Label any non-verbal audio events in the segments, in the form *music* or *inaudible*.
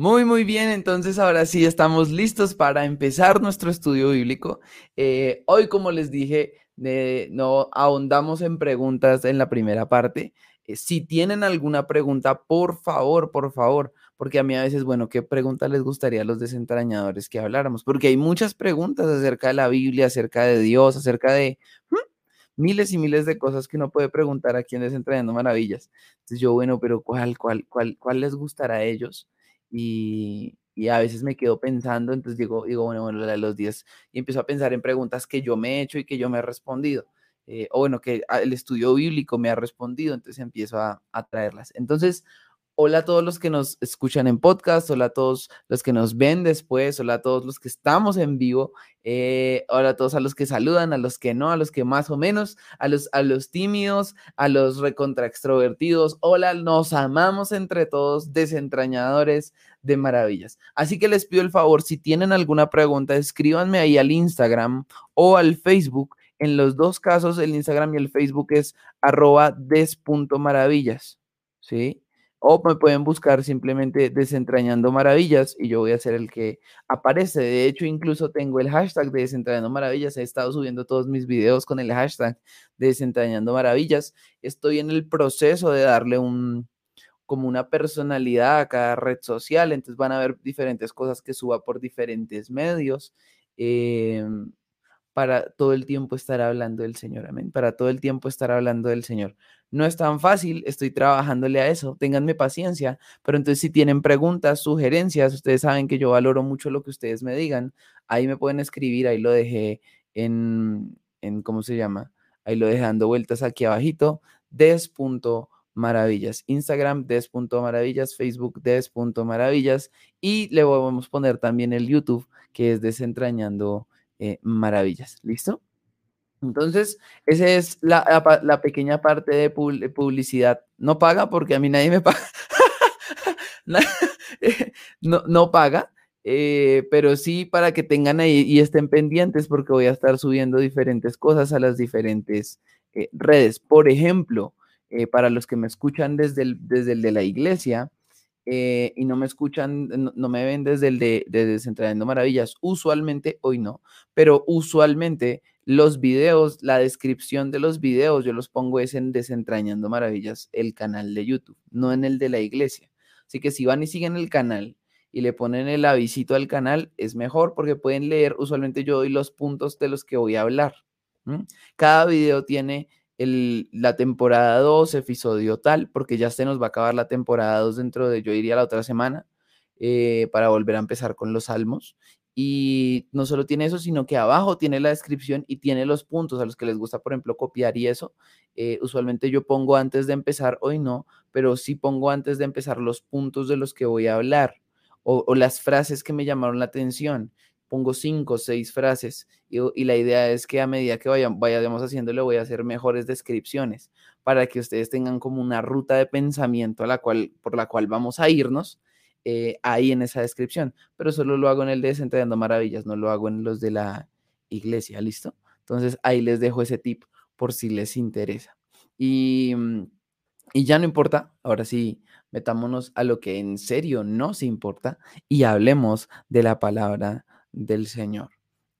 Muy, muy bien, entonces ahora sí estamos listos para empezar nuestro estudio bíblico. Eh, hoy, como les dije, no ahondamos en preguntas en la primera parte. Eh, si tienen alguna pregunta, por favor, por favor, porque a mí a veces, bueno, ¿qué pregunta les gustaría a los desentrañadores que habláramos? Porque hay muchas preguntas acerca de la Biblia, acerca de Dios, acerca de miles y miles de cosas que uno puede preguntar aquí en Desentrañando Maravillas. Entonces yo, bueno, pero ¿cuál, cuál, cuál, cuál les gustará a ellos? Y, a veces me quedo pensando, entonces digo, digo bueno, bueno, la de los 10, y empiezo a pensar en preguntas que yo me he hecho y que yo me he respondido, eh, o bueno, que el estudio bíblico me ha respondido, entonces empiezo a, a traerlas. Entonces, Hola a todos los que nos escuchan en podcast, hola a todos los que nos ven después, hola a todos los que estamos en vivo, eh, hola a todos a los que saludan, a los que no, a los que más o menos, a los, a los tímidos, a los recontra extrovertidos, hola, nos amamos entre todos, desentrañadores de maravillas. Así que les pido el favor, si tienen alguna pregunta, escríbanme ahí al Instagram o al Facebook. En los dos casos, el Instagram y el Facebook es arroba des.maravillas, ¿sí? O me pueden buscar simplemente desentrañando maravillas y yo voy a ser el que aparece. De hecho, incluso tengo el hashtag de desentrañando maravillas. He estado subiendo todos mis videos con el hashtag de desentrañando maravillas. Estoy en el proceso de darle un como una personalidad a cada red social. Entonces van a ver diferentes cosas que suba por diferentes medios. Em, para todo el tiempo estar hablando del Señor, amén, para todo el tiempo estar hablando del Señor. No es tan fácil, estoy trabajándole a eso, ténganme paciencia, pero entonces si tienen preguntas, sugerencias, ustedes saben que yo valoro mucho lo que ustedes me digan, ahí me pueden escribir, ahí lo dejé en, en ¿cómo se llama? Ahí lo dejé dando vueltas aquí abajito, des.maravillas, Instagram des.maravillas, Facebook des.maravillas y le vamos a poner también el YouTube que es desentrañando eh, maravillas. ¿Listo? Entonces, esa es la, pequeña parte de publicidad. No paga porque a mí nadie me *laughs* paga. no, no paga, eh, pero sí para que tengan ahí y estén pendientes porque voy a estar subiendo diferentes cosas a las diferentes eh, redes. Por ejemplo, para los que me escuchan desde el, desde el de la iglesia, eh, y no me escuchan, no, me ven desde el de, de Maravillas, usualmente, hoy no, pero usualmente los videos, la descripción de los videos, yo los pongo es en Desentrañando Maravillas, el canal de YouTube, no en el de la iglesia. Así que si van y siguen el canal y le ponen el avisito al canal, es mejor porque pueden leer, usualmente yo doy los puntos de los que voy a hablar. Cada video tiene la temporada 2, episodio tal, porque ya se nos va a acabar la temporada 2 dentro de, yo iría la otra semana, eh, para volver a empezar con los salmos. Y no solo tiene eso, sino que abajo tiene la descripción y tiene los puntos a los que les gusta, por ejemplo, copiar y eso. Eh, usualmente yo pongo antes de empezar, hoy no, pero sí pongo antes de empezar los puntos de los que voy a hablar o, o las frases que me llamaron la atención pongo cinco o seis frases y, la idea es que a medida que vayan, vayamos haciéndolo voy a hacer mejores descripciones para que ustedes tengan como una ruta de pensamiento a la cual, por la cual vamos a irnos eh, ahí en esa descripción, pero solo lo hago en el de Desentrañando Maravillas, no lo hago en los de la iglesia, ¿listo? Entonces ahí les dejo ese tip por si les interesa. Y, mm, y ya no importa, ahora sí, metámonos a lo que en serio nos importa y hablemos de la palabra del Señor.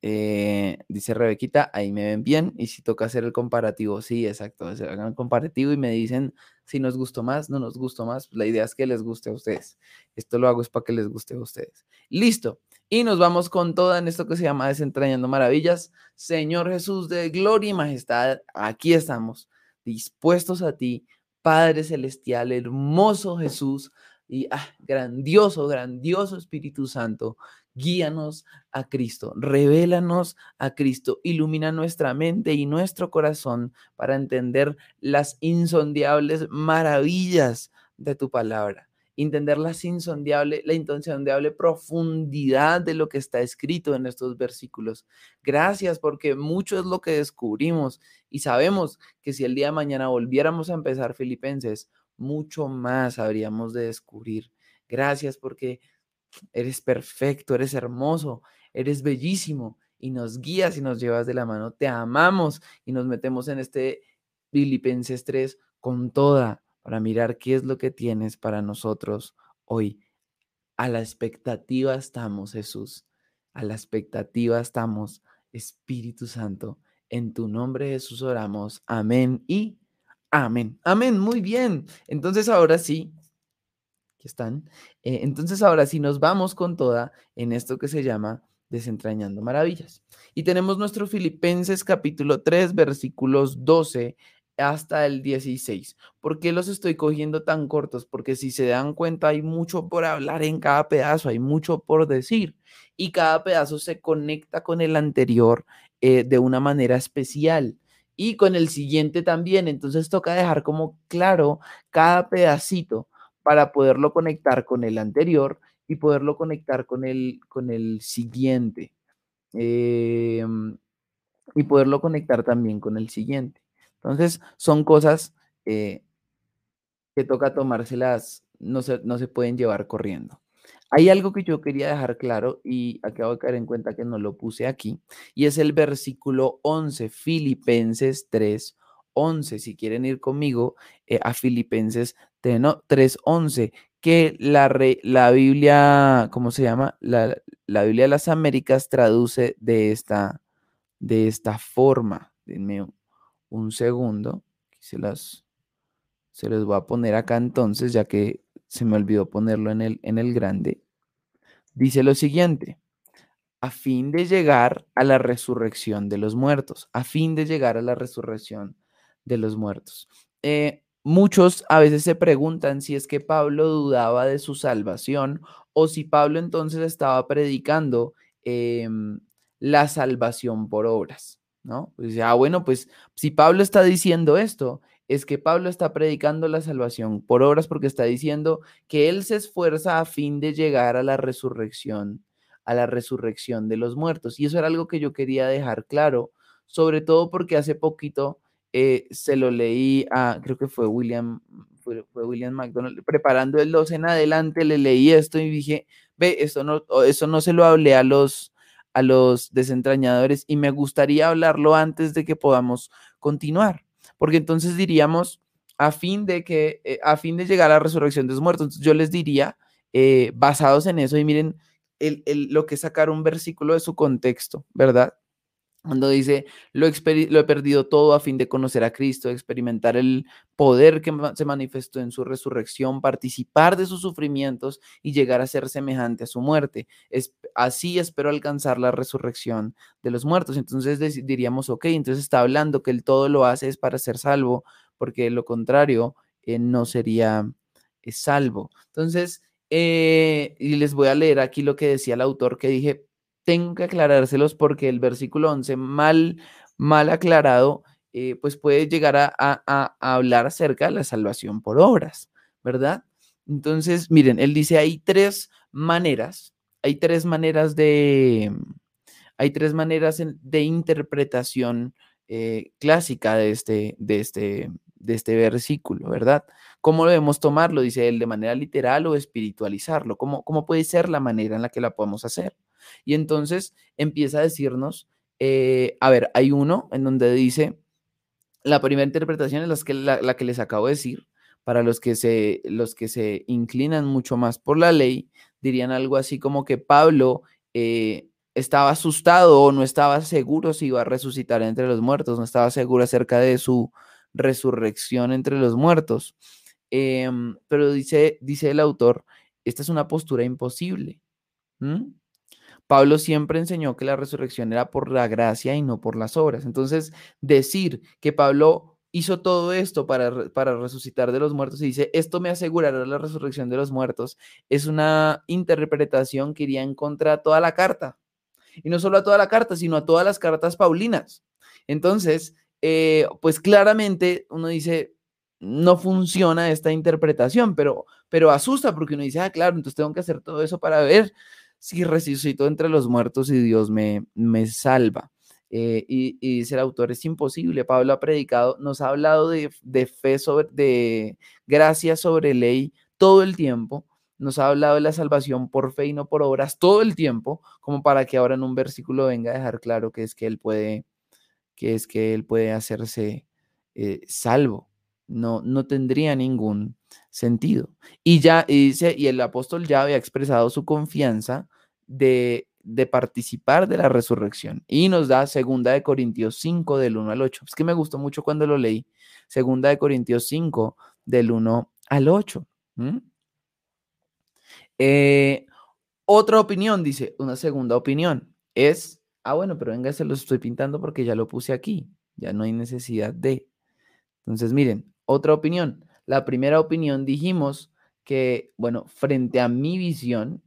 Eh, dice Rebequita, ahí me ven bien. Y si toca hacer el comparativo, sí, exacto. Hagan el comparativo y me dicen si nos gustó más, no nos gustó más. La idea es que les guste a ustedes. Esto lo hago es para que les guste a ustedes. Listo. Y nos vamos con toda en esto que se llama Desentrañando Maravillas. Señor Jesús de gloria y majestad, aquí estamos, dispuestos a ti, Padre Celestial, hermoso Jesús y ah, grandioso, grandioso Espíritu Santo guíanos a Cristo, revélanos a Cristo, ilumina nuestra mente y nuestro corazón para entender las insondiables maravillas de tu palabra, entender las insondiable, la insondiable profundidad de lo que está escrito en estos versículos. Gracias porque mucho es lo que descubrimos y sabemos que si el día de mañana volviéramos a empezar Filipenses, mucho más habríamos de descubrir. Gracias porque Eres perfecto, eres hermoso, eres bellísimo y nos guías y nos llevas de la mano. Te amamos y nos metemos en este Filipenses 3 con toda para mirar qué es lo que tienes para nosotros hoy. A la expectativa estamos, Jesús. A la expectativa estamos, Espíritu Santo. En tu nombre, Jesús, oramos. Amén y amén. Amén. Muy bien. Entonces, ahora sí, aquí están. Eh, entonces, ahora sí nos vamos con toda en esto que se llama desentrañando maravillas. Y tenemos nuestro Filipenses capítulo 3, versículos 12 hasta el 16. ¿Por qué los estoy cogiendo tan cortos? Porque si se dan cuenta, hay mucho por hablar en cada pedazo, hay mucho por decir. Y cada pedazo se conecta con el anterior eh, de una manera especial. Y con el siguiente también. Entonces toca dejar como claro cada pedacito para poderlo conectar con el anterior y poderlo conectar con el, con el siguiente. Em, y poderlo conectar también con el siguiente. Entonces, son cosas eh, que toca tomárselas, no se, no se pueden llevar corriendo. Hay algo que yo quería dejar claro y acabo de caer en cuenta que no lo puse aquí, y es el versículo 11, Filipenses 3, 11. Si quieren ir conmigo eh, a Filipenses 3, 11, que la, la Biblia, ¿cómo se llama? La, la, Biblia de las Américas traduce de esta, de esta forma. Denme un segundo. se las, se les voy a poner acá entonces, ya que se me olvidó ponerlo en el, en el grande. Dice lo siguiente, a fin de llegar a la resurrección de los muertos, a fin de llegar a la resurrección de los muertos. Eh, Muchos a veces se preguntan si es que Pablo dudaba de su salvación o si Pablo entonces estaba predicando em, la salvación por obras, ¿no? Pues, ah, bueno, pues si Pablo está diciendo esto, es que Pablo está predicando la salvación por obras porque está diciendo que él se esfuerza a fin de llegar a la resurrección, a la resurrección de los muertos. Y eso era algo que yo quería dejar claro, sobre todo porque hace poquito eh, se lo leí a, creo que fue William, fue, William McDonald, preparando el 12 en adelante, le leí esto y dije, ve, esto no, eso no se lo hablé a los, a los desentrañadores y me gustaría hablarlo antes de que podamos continuar, porque entonces diríamos, a fin de que, eh, a fin de llegar a la resurrección de los muertos, yo les diría, eh, basados en eso, y miren el, lo que es sacar un versículo de su contexto, ¿verdad? Cuando dice, lo, he perdido todo a fin de conocer a Cristo, experimentar el poder que se manifestó en su resurrección, participar de sus sufrimientos y llegar a ser semejante a su muerte. Así espero alcanzar la resurrección de los muertos. Entonces diríamos, ok, entonces está hablando que el todo lo hace es para ser salvo, porque lo contrario eh, no sería eh, salvo. Entonces, eh, y les voy a leer aquí lo que decía el autor que dije, tengo que aclarárselos porque el versículo 11 mal, mal aclarado, eh, pues puede llegar a, hablar acerca de la salvación por obras, ¿verdad? Entonces, miren, él dice, hay tres maneras, hay tres maneras de, hay tres maneras de interpretación eh, clásica de este, de, este, de este versículo, ¿verdad? ¿Cómo debemos tomarlo? Dice él, de manera literal o espiritualizarlo. ¿Cómo, ¿Cómo puede ser la manera en la que la podemos hacer? Y entonces empieza a decirnos, eh, a ver, hay uno en donde dice, la primera interpretación es la que, la, que les acabo de decir, para los que, se, los que se inclinan mucho más por la ley, dirían algo así como que Pablo eh, estaba asustado o no estaba seguro si iba a resucitar entre los muertos, no estaba seguro acerca de su resurrección entre los muertos. Em, pero dice, dice el autor, esta es una postura imposible. Pablo siempre enseñó que la resurrección era por la gracia y no por las obras. Entonces, decir que Pablo hizo todo esto para, para resucitar de los muertos y dice, esto me asegurará la resurrección de los muertos, es una interpretación que iría en contra de toda la carta. Y no solo a toda la carta, sino a todas las cartas paulinas. Entonces, eh, pues claramente uno dice, no funciona esta interpretación, pero, pero asusta porque uno dice, ah, claro, entonces tengo que hacer todo eso para ver si resucito entre los muertos y Dios me, me salva. Eh, y, dice el autor, es imposible. Pablo ha predicado, nos ha hablado de, fe sobre, de gracia sobre ley todo el tiempo. Nos ha hablado de la salvación por fe y no por obras todo el tiempo, como para que ahora en un versículo venga a dejar claro que es que él puede, que es que él puede hacerse eh, salvo. No, no tendría ningún, sentido. Y ya dice, y el apóstol ya había expresado su confianza de, de participar de la resurrección. Y nos da segunda de Corintios 5 del 1 al 8. Es que me gustó mucho cuando lo leí. Segunda de Corintios 5 del 1 al 8. Eh, otra opinión, dice, una segunda opinión es, ah, bueno, pero venga, se lo estoy pintando porque ya lo puse aquí, ya no hay necesidad de. Entonces, miren, otra opinión. La primera opinión dijimos que, bueno, frente a mi visión,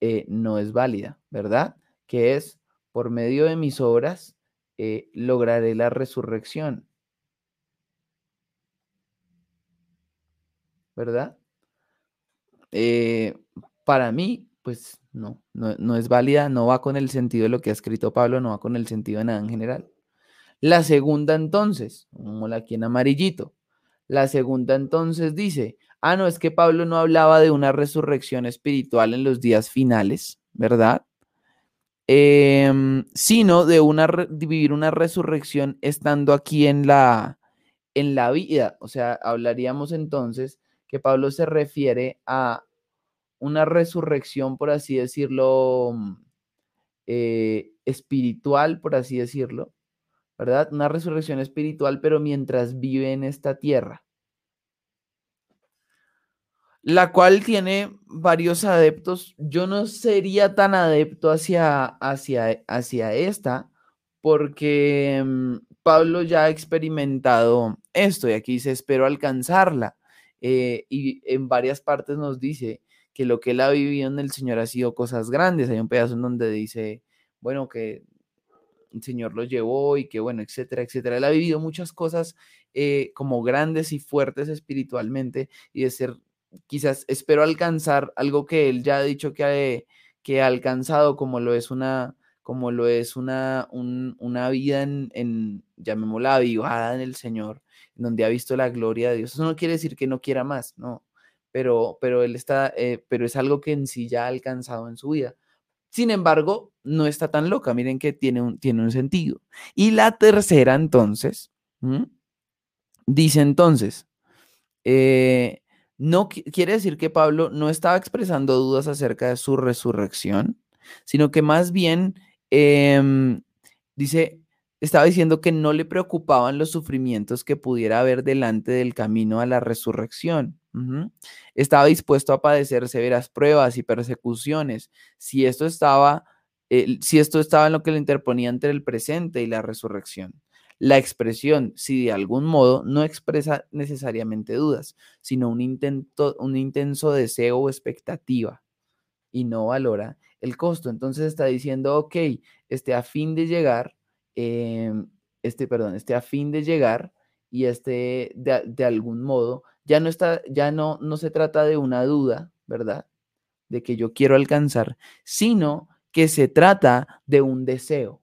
eh, no es válida, ¿verdad? Que es, por medio de mis obras, eh, lograré la resurrección. ¿Verdad? Eh, para mí, pues no, no, no, es válida, no va con el sentido de lo que ha escrito Pablo, no va con el sentido de nada en general. La segunda entonces, como aquí en amarillito, la segunda entonces dice, ah, no, es que Pablo no hablaba de una resurrección espiritual en los días finales, ¿verdad? Em, sino de, una, vivir una resurrección estando aquí en la, en la vida. O sea, hablaríamos entonces que Pablo se refiere a una resurrección, por así decirlo, mm, eh, espiritual, por así decirlo, ¿verdad? Una resurrección espiritual, pero mientras vive en esta tierra. La cual tiene varios adeptos. Yo no sería tan adepto hacia, hacia, hacia esta, porque mm, Pablo ya ha experimentado esto y aquí dice, espero alcanzarla. Eh, y en varias partes nos dice que lo que él ha vivido en el Señor ha sido cosas grandes. Hay un pedazo en donde dice, bueno, que Señor lo llevó y que bueno, etcétera, etcétera. Él ha vivido muchas cosas eh, como grandes y fuertes espiritualmente y de ser, quizás espero alcanzar algo que él ya ha dicho que, que ha alcanzado, como lo es una, como lo es una, una vida en, en, llamémosla, avivada en el Señor, donde ha visto la gloria de Dios. Eso no quiere decir que no quiera más, no, pero, pero él está, eh, pero es algo que en sí ya ha alcanzado en su vida. Sin embargo, no está tan loca. Miren que tiene un, tiene un sentido. Y la tercera, entonces, dice entonces, eh, no quiere decir que Pablo no estaba expresando dudas acerca de su resurrección, sino que más bien em, dice, estaba diciendo que no le preocupaban los sufrimientos que pudiera haber delante del camino a la resurrección. Estaba dispuesto a padecer severas pruebas y persecuciones. Si esto estaba, si esto estaba en lo que le interponía entre el presente y la resurrección. La expresión, si de algún modo, no expresa necesariamente dudas, sino un, intento, un intenso deseo o expectativa y no valora el costo. Entonces está diciendo, ok, este a fin de llegar, em, este, perdón, este a fin de llegar y este de, de algún modo ya no está, ya no, no se trata de una duda, ¿verdad? De que yo quiero alcanzar, sino que se trata de un deseo.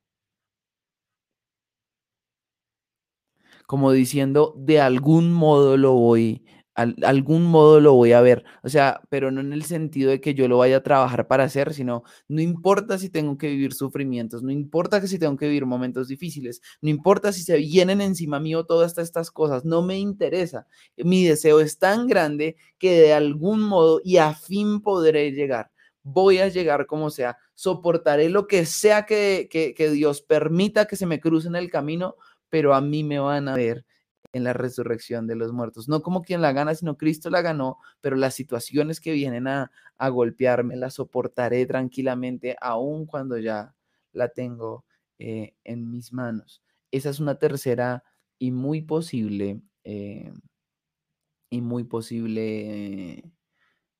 Como diciendo, de algún modo lo voy algún modo lo voy a ver. O sea, pero no en el sentido de que yo lo vaya a trabajar para hacer, sino no importa si tengo que vivir sufrimientos, no importa que si tengo que vivir momentos difíciles, no importa si se vienen encima mío todas estas cosas, no me interesa. Mi deseo es tan grande que de algún modo y a fin podré llegar. Voy a llegar como sea, soportaré lo que sea que, que, que Dios permita que se me cruce en el camino, pero a mí me van a ver en la resurrección de los muertos. No como quien la gana, sino Cristo la ganó, pero las situaciones que vienen a, golpearme las soportaré tranquilamente, aun cuando ya la tengo eh, en mis manos. Esa es una tercera y muy posible, eh, y muy posible,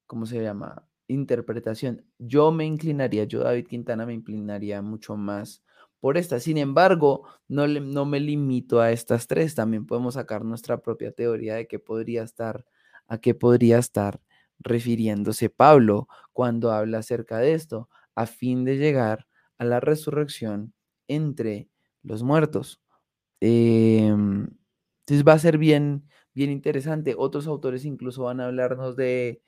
¿cómo se llama? Interpretación. Yo me inclinaría, yo David Quintana me inclinaría mucho más por esta. Sin embargo, no, me limito a estas tres, también podemos sacar nuestra propia teoría de qué podría estar, a qué podría estar refiriéndose Pablo cuando habla acerca de esto, a fin de llegar a la resurrección entre los muertos. Em, entonces va a ser bien, bien interesante. Otros autores incluso van a hablarnos de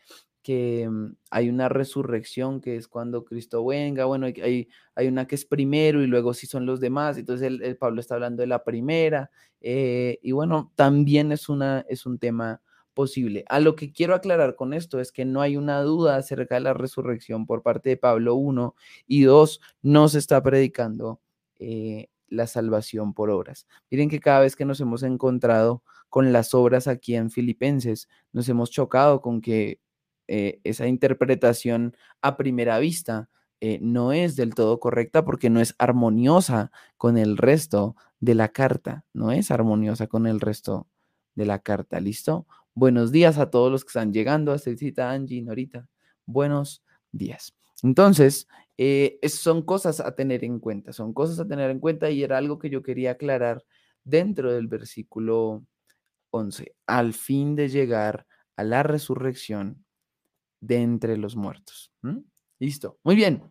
que mm, hay una resurrección que es cuando Cristo venga, bueno, hay, hay una que es primero y luego sí son los demás, entonces el, Pablo está hablando de la primera, eh, y bueno, también es, una, es un tema posible. A lo que quiero aclarar con esto es que no hay una duda acerca de la resurrección por parte de Pablo, uno, y dos, no se está predicando eh, la salvación por obras. Miren que cada vez que nos hemos encontrado con las obras aquí en Filipenses, nos hemos chocado con que eh, esa interpretación a primera vista eh, no es del todo correcta porque no es armoniosa con el resto de la carta, no es armoniosa con el resto de la carta, ¿listo? Buenos días a todos los que están llegando, a cita Angie, Norita, buenos días. Entonces, eh, son cosas a tener en cuenta, son cosas a tener en cuenta y era algo que yo quería aclarar dentro del versículo 11, al fin de llegar a la resurrección de entre los muertos. Listo, muy bien.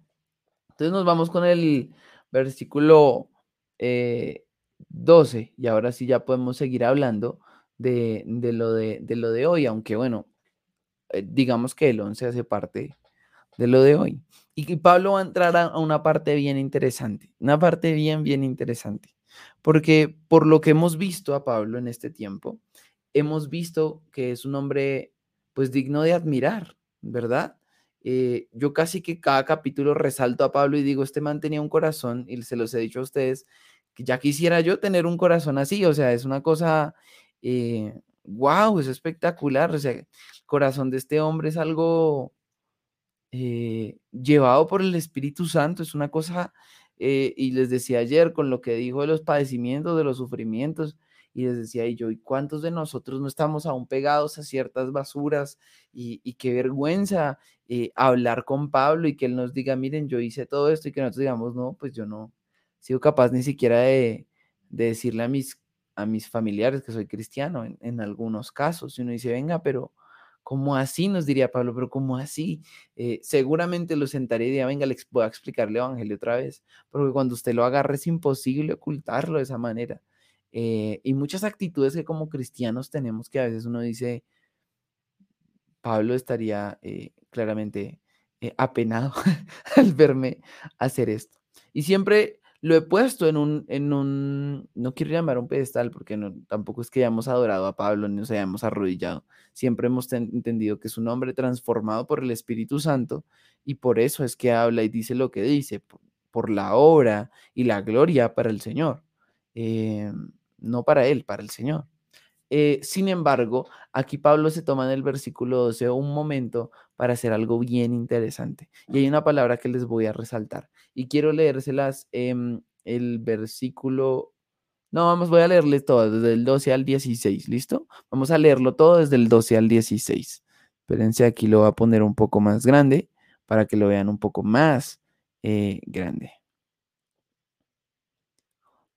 Entonces nos vamos con el versículo 12 eh, y ahora sí ya podemos seguir hablando de, lo, de, lo de hoy, aunque bueno, eh, digamos que el 11 hace parte de lo de hoy. Y Pablo va a entrar a una parte bien interesante, una parte bien, bien interesante, porque por lo que hemos visto a Pablo en este tiempo, hemos visto que es un hombre pues digno de admirar, ¿verdad? Eh, yo casi que cada capítulo resalto a Pablo y digo, este man tenía un corazón, y se los he dicho a ustedes, que ya quisiera yo tener un corazón así, o sea, es una cosa, wow, eh, es espectacular, o sea, el corazón de este hombre es algo eh, llevado por el Espíritu Santo, es una cosa, y les decía ayer con lo que dijo de los padecimientos, de los sufrimientos, y les decía, y yo, ¿y cuántos de nosotros no estamos aún pegados a ciertas basuras? Y, qué vergüenza eh, hablar con Pablo y que él nos diga, miren, yo hice todo esto y que nosotros digamos, no, pues yo no sido capaz ni siquiera de, decirle a mis, a mis familiares que soy cristiano en, algunos casos. Y uno dice, venga, pero ¿cómo así? Nos diría Pablo, pero ¿cómo así? Eh, seguramente lo sentaré y diría, venga, les voy a explicarle el Evangelio otra vez, porque cuando usted lo agarre es imposible ocultarlo de esa manera. Eh, y muchas actitudes que como cristianos tenemos que a veces uno dice, Pablo estaría eh, claramente eh, apenado *laughs* al verme hacer esto. Y siempre lo he puesto en un, en un, no quiero llamar un pedestal porque no, tampoco es que hayamos adorado a Pablo ni nos hayamos arrodillado. Siempre hemos entendido que es un hombre transformado por el Espíritu Santo y por eso es que habla y dice lo que dice, por, la obra y la gloria para el Señor. Em, no para él, para el Señor. Eh, sin embargo, aquí Pablo se toma en el versículo 12 un momento para hacer algo bien interesante. Y hay una palabra que les voy a resaltar. Y quiero leérselas en el versículo... No, vamos, voy a leerles todo, desde el 12 al 16, ¿listo? Vamos a leerlo todo desde el 12 al 16. Espérense, aquí lo voy a poner un poco más grande para que lo vean un poco más eh, grande.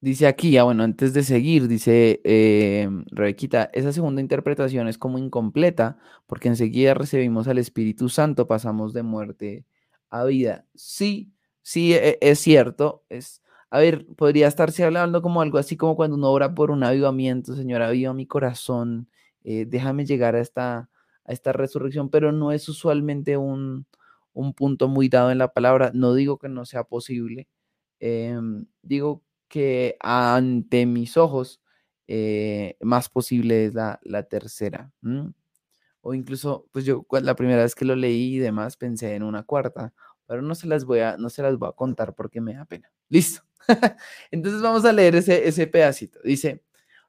Dice aquí, ah, bueno, antes de seguir, dice eh, Rebequita, esa segunda interpretación es como incompleta, porque enseguida recibimos al Espíritu Santo, pasamos de muerte a vida. Sí, sí, e, es cierto. Es, a ver, podría estarse hablando como algo así como cuando uno ora por un avivamiento, Señor, aviva mi corazón, eh, déjame llegar a esta, a esta resurrección, pero no es usualmente un, un punto muy dado en la palabra. No digo que no sea posible. Em, digo que ante mis ojos eh, más posible es la, tercera. O incluso, pues yo la primera vez que lo leí y demás pensé en una cuarta, pero no se las voy a, no se las voy a contar porque me da pena. *laughs* Listo. Entonces vamos a leer ese, ese pedacito. Dice,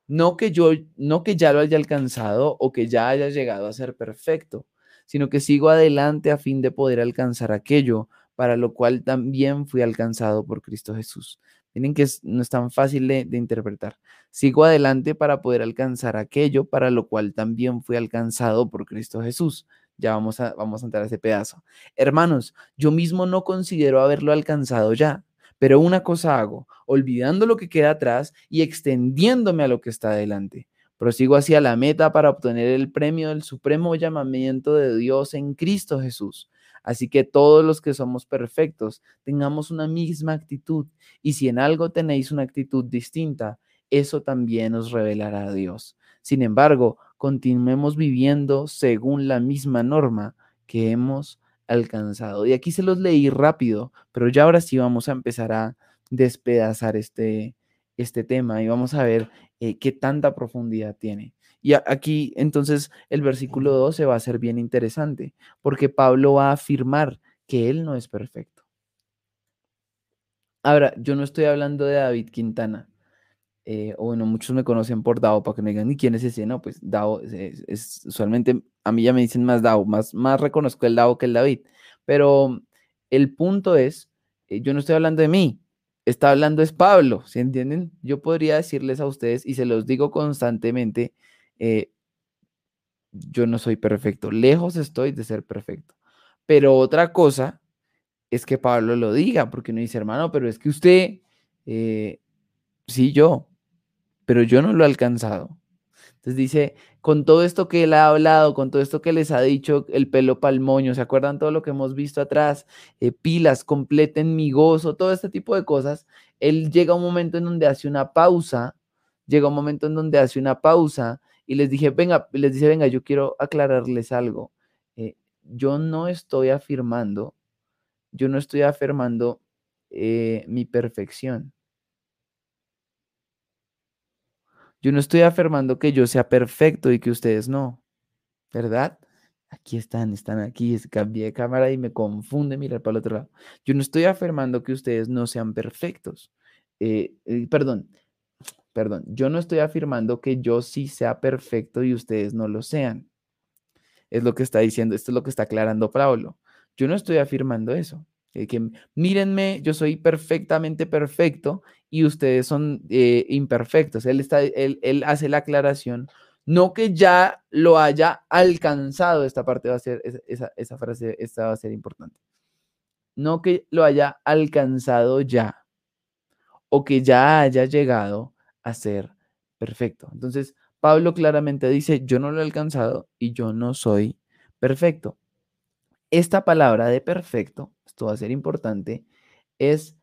no que yo, no que ya lo haya alcanzado o que ya haya llegado a ser perfecto, sino que sigo adelante a fin de poder alcanzar aquello para lo cual también fui alcanzado por Cristo Jesús. Miren que no es tan fácil de, interpretar. Sigo adelante para poder alcanzar aquello para lo cual también fui alcanzado por Cristo Jesús. Ya vamos a, vamos a entrar a ese pedazo. Hermanos, yo mismo no considero haberlo alcanzado ya, pero una cosa hago, olvidando lo que queda atrás y extendiéndome a lo que está adelante. Prosigo hacia la meta para obtener el premio del supremo llamamiento de Dios en Cristo Jesús. Así que todos los que somos perfectos tengamos una misma actitud y si en algo tenéis una actitud distinta, eso también os revelará a Dios. Sin embargo, continuemos viviendo según la misma norma que hemos alcanzado. Y aquí se los leí rápido, pero ya ahora sí vamos a empezar a despedazar este, este tema y vamos a ver eh, qué tanta profundidad tiene. Y aquí entonces el versículo 12 va a ser bien interesante, porque Pablo va a afirmar que él no es perfecto. Ahora, yo no estoy hablando de David Quintana, eh, o bueno, muchos me conocen por Dao, para que me digan, ¿y quién es ese? No, pues Dao es, usualmente, a mí ya me dicen más Dao, más, más reconozco el Dao que el David, pero el punto es, eh, yo no estoy hablando de mí, está hablando es Pablo, ¿se entienden? Yo podría decirles a ustedes, y se los digo constantemente, eh, yo no soy perfecto, lejos estoy de ser perfecto. Pero otra cosa es que Pablo lo diga, porque no dice, hermano, pero es que usted, eh, sí, yo, pero yo no lo he alcanzado. Entonces dice, con todo esto que él ha hablado, con todo esto que les ha dicho, el pelo palmoño, ¿se acuerdan todo lo que hemos visto atrás? Eh, pilas, completen mi gozo, todo este tipo de cosas. Él llega a un momento en donde hace una pausa, llega un momento en donde hace una pausa y les dije, venga, les dice, venga, yo quiero aclararles algo. Eh, yo no estoy afirmando, yo no estoy afirmando eh, mi perfección. Yo no estoy afirmando que yo sea perfecto y que ustedes no, ¿verdad? Aquí están, están aquí, cambié de cámara y me confunde mirar para el otro lado. Yo no estoy afirmando que ustedes no sean perfectos. Eh, eh, perdón, perdón, yo no estoy afirmando que yo sí sea perfecto y ustedes no lo sean. Es lo que está diciendo, esto es lo que está aclarando Pablo. Yo no estoy afirmando eso. Mírenme, yo soy perfectamente perfecto y ustedes son eh, imperfectos. Él, está, él, hace la aclaración, no que ya lo haya alcanzado, esta parte va a ser, esa, esa frase, esta va a ser importante. No que lo haya alcanzado ya o que ya haya llegado a ser perfecto. Entonces, Pablo claramente dice, yo no lo he alcanzado y yo no soy perfecto. Esta palabra de perfecto, esto va a ser importante, es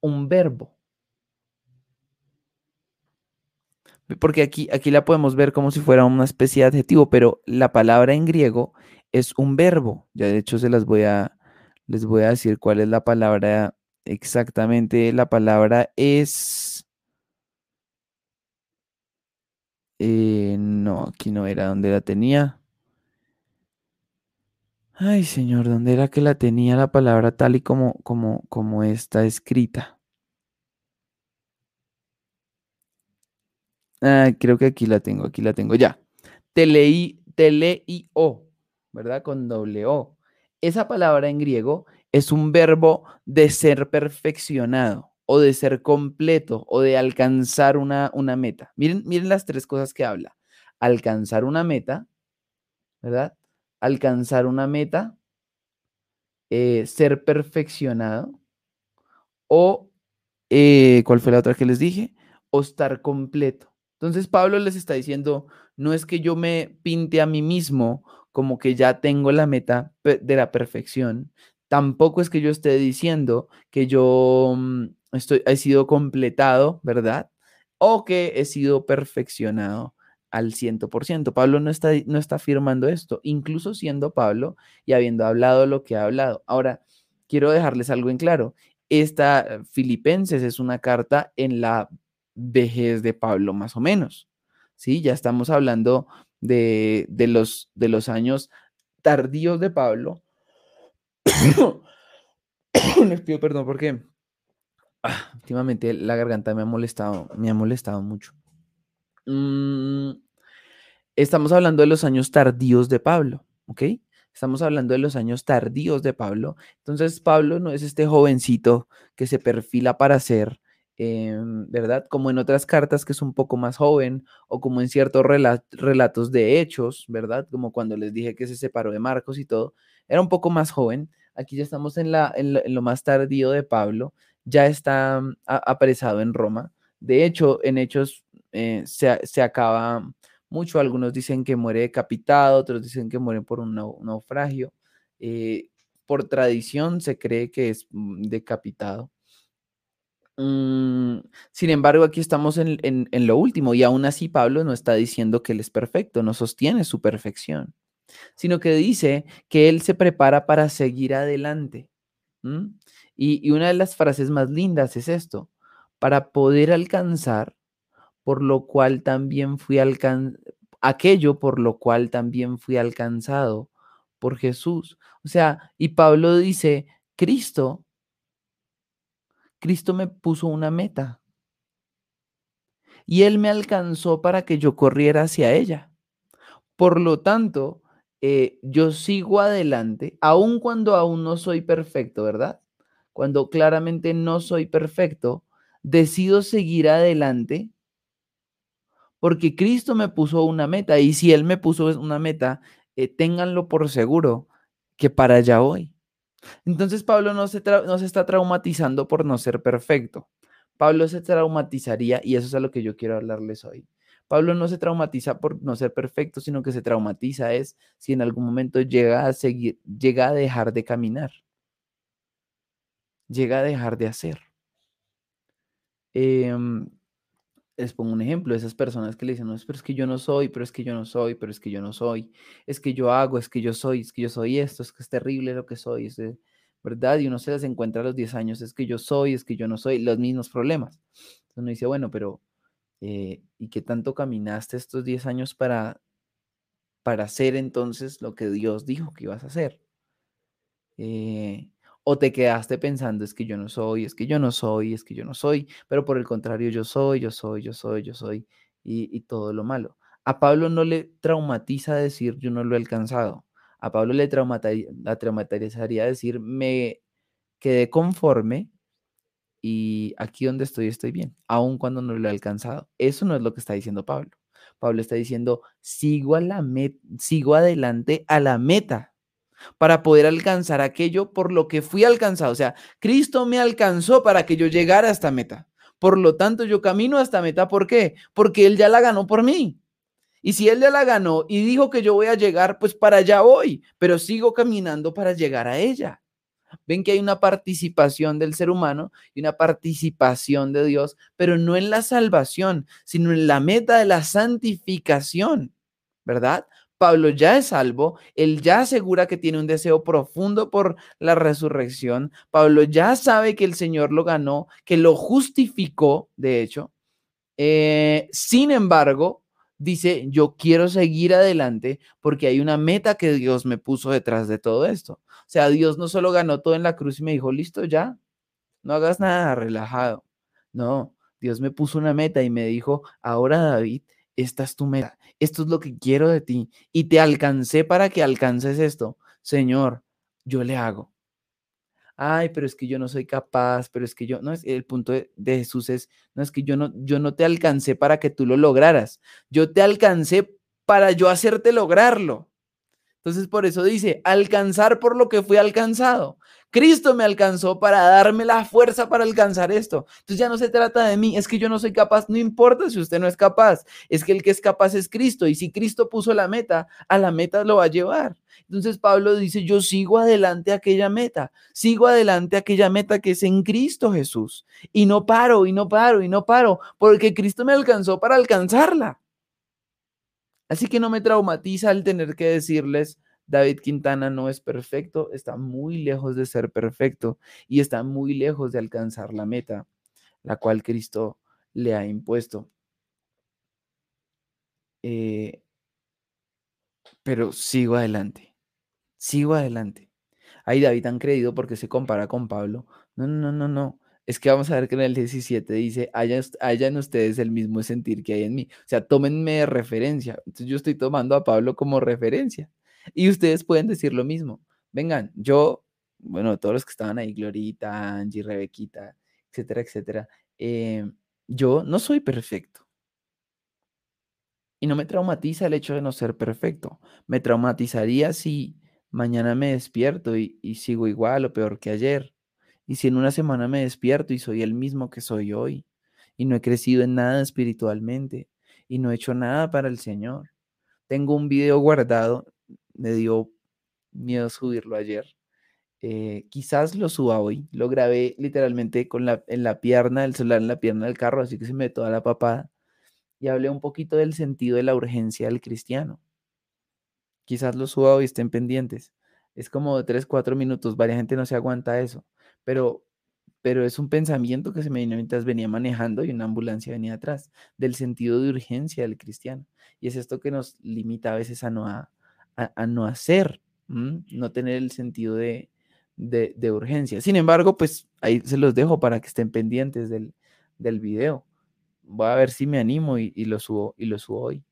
un verbo. Porque aquí, aquí la podemos ver como si fuera una especie de adjetivo, pero la palabra en griego es un verbo. Ya de hecho se las voy a, les voy a decir cuál es la palabra exactamente. La palabra es... Eh, no, aquí no era donde la tenía. Ay, Señor, ¿dónde era que la tenía la palabra tal y como, como, como está escrita? Ah, creo que aquí la tengo, aquí la tengo ya. Teleí, o, ¿verdad? Con doble O. Esa palabra en griego es un verbo de ser perfeccionado o de ser completo o de alcanzar una, una meta. Miren, miren las tres cosas que habla. Alcanzar una meta, ¿verdad? alcanzar una meta, eh, ser perfeccionado o, eh, ¿cuál fue la otra que les dije? O estar completo. Entonces Pablo les está diciendo, no es que yo me pinte a mí mismo como que ya tengo la meta de la perfección, tampoco es que yo esté diciendo que yo mm, estoy, he sido completado, ¿verdad? O que he sido perfeccionado al 100%. Pablo no está, no está afirmando esto, incluso siendo Pablo y habiendo hablado lo que ha hablado. Ahora, quiero dejarles algo en claro. Esta Filipenses es una carta en la vejez de Pablo, más o menos. Sí, ya estamos hablando de, los, de los años tardíos de Pablo. *coughs* Les pido perdón porque ah, últimamente la garganta me ha molestado, me ha molestado mucho. Mm, estamos hablando de los años tardíos de Pablo, ¿ok? Estamos hablando de los años tardíos de Pablo. Entonces, Pablo no es este jovencito que se perfila para ser, em, ¿verdad? Como en otras cartas que es un poco más joven o como en ciertos relatos de hechos, ¿verdad? Como cuando les dije que se separó de Marcos y todo. Era un poco más joven. Aquí ya estamos en, la, en, lo, más tardío de Pablo. Ya está mm, apresado en Roma. De hecho, en Hechos eh, se, acaba mucho. Algunos dicen que muere decapitado, otros dicen que muere por un naufragio. Eh, por tradición se cree que es mm, decapitado. Mm, sin embargo, aquí estamos en, en, lo último y aún así Pablo no está diciendo que él es perfecto, no sostiene su perfección, sino que dice que él se prepara para seguir adelante. Y, una de las frases más lindas es esto, para poder alcanzar por lo cual también fui aquello por lo cual también fui alcanzado por Jesús. O sea, y Pablo dice, Cristo, Cristo me puso una meta y Él me alcanzó para que yo corriera hacia ella. Por lo tanto, eh, yo sigo adelante, aun cuando aún no soy perfecto, ¿verdad? Cuando claramente no soy perfecto, decido seguir adelante porque Cristo me puso una meta y si Él me puso una meta, eh, ténganlo por seguro que para allá voy. Entonces Pablo no se, no se está traumatizando por no ser perfecto. Pablo se traumatizaría, y eso es a lo que yo quiero hablarles hoy. Pablo no se traumatiza por no ser perfecto, sino que se traumatiza es si en algún momento llega a seguir, llega a dejar de caminar, llega a dejar de hacer. Em, les pongo un ejemplo, esas personas que le dicen, no, pero es que yo no soy, pero es que yo no soy, pero es que yo no soy, es que yo hago, es que yo soy, es que yo soy esto, es que es terrible lo que soy, es, ¿verdad? Y uno se las encuentra a los 10 años, es que yo soy, es que yo no soy, los mismos problemas. Entonces uno dice, bueno, pero eh, ¿y qué tanto caminaste estos 10 años para, para hacer entonces lo que Dios dijo que ibas a hacer? Eh, o te quedaste pensando, es que yo no soy, es que yo no soy, es que yo no soy, pero por el contrario, yo soy, yo soy, yo soy, yo soy, y, y todo lo malo. A Pablo no le traumatiza decir, yo no lo he alcanzado. A Pablo le traumatizaría decir, me quedé conforme y aquí donde estoy estoy bien, aun cuando no lo he alcanzado. Eso no es lo que está diciendo Pablo. Pablo está diciendo, sigo, a la sigo adelante a la meta para poder alcanzar aquello por lo que fui alcanzado. O sea, Cristo me alcanzó para que yo llegara a esta meta. Por lo tanto, yo camino a esta meta. ¿Por qué? Porque Él ya la ganó por mí. Y si Él ya la ganó y dijo que yo voy a llegar, pues para allá voy, pero sigo caminando para llegar a ella. Ven que hay una participación del ser humano y una participación de Dios, pero no en la salvación, sino en la meta de la santificación, ¿verdad? Pablo ya es salvo, él ya asegura que tiene un deseo profundo por la resurrección, Pablo ya sabe que el Señor lo ganó, que lo justificó, de hecho. Eh, sin embargo, dice, yo quiero seguir adelante porque hay una meta que Dios me puso detrás de todo esto. O sea, Dios no solo ganó todo en la cruz y me dijo, listo, ya, no hagas nada, relajado. No, Dios me puso una meta y me dijo, ahora David, esta es tu meta, esto es lo que quiero de ti y te alcancé para que alcances esto. Señor, yo le hago ay, pero es que yo no soy capaz, pero es que yo, no es el punto de, Jesús es, no es que yo no, yo no te alcancé para que tú lo lograras, yo te alcancé para yo hacerte lograrlo. Entonces por eso dice, alcanzar por lo que fui alcanzado. Cristo me alcanzó para darme la fuerza para alcanzar esto. Entonces ya no se trata de mí, es que yo no soy capaz, no importa si usted no es capaz, es que el que es capaz es Cristo y si Cristo puso la meta, a la meta lo va a llevar. Entonces Pablo dice, yo sigo adelante aquella meta, sigo adelante aquella meta que es en Cristo Jesús. Y no paro, y no paro, y no paro, porque Cristo me alcanzó para alcanzarla. Así que no me traumatiza el tener que decirles, David Quintana no es perfecto, está muy lejos de ser perfecto y está muy lejos de alcanzar la meta, la cual Cristo le ha impuesto. Eh, pero sigo adelante sigo adelante. Ay, David han creído porque se compara con Pablo. No, no, no, no. Es que vamos a ver que en el 17 dice, hayan, ustedes el mismo sentir que hay en mí. O sea, tómenme de referencia. Entonces yo estoy tomando a Pablo como referencia. Y ustedes pueden decir lo mismo. Vengan, yo, bueno, todos los que estaban ahí, Glorita, Angie, Rebequita, etcétera, etcétera, eh, yo no soy perfecto. Y no me traumatiza el hecho de no ser perfecto. Me traumatizaría si mañana me despierto y, sigo igual o peor que ayer. Y si en una semana me despierto y soy el mismo que soy hoy y no he crecido en nada espiritualmente y no he hecho nada para el Señor. Tengo un video guardado, me dio miedo subirlo ayer. Eh, quizás lo suba hoy. Lo grabé literalmente con la, en la pierna, el celular en la pierna del carro, así que se me toda la papada. Y hablé un poquito del sentido de la urgencia del cristiano. Quizás lo suba y estén pendientes. Es como de 3, 4 minutos. Varia gente no se aguanta eso. Pero pero es un pensamiento que se me vino mientras venía manejando y una ambulancia venía atrás, del sentido de urgencia del cristiano. Y es esto que nos limita a veces a no, a, no hacer, no tener el sentido de, de, urgencia. Sin embargo, pues ahí se los dejo para que estén pendientes del, del video. Voy a ver si me animo y, y, lo subo, y lo subo hoy.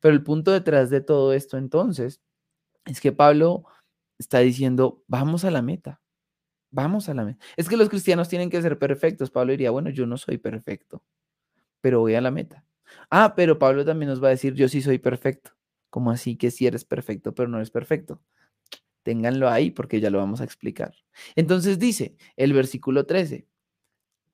Pero el punto detrás de todo esto entonces es que Pablo está diciendo, vamos a la meta, vamos a la meta. Es que los cristianos tienen que ser perfectos. Pablo diría, bueno, yo no soy perfecto, pero voy a la meta. Ah, pero Pablo también nos va a decir, yo sí soy perfecto. Como así que si eres perfecto, pero no eres perfecto? Ténganlo ahí porque ya lo vamos a explicar. Entonces dice el versículo 13,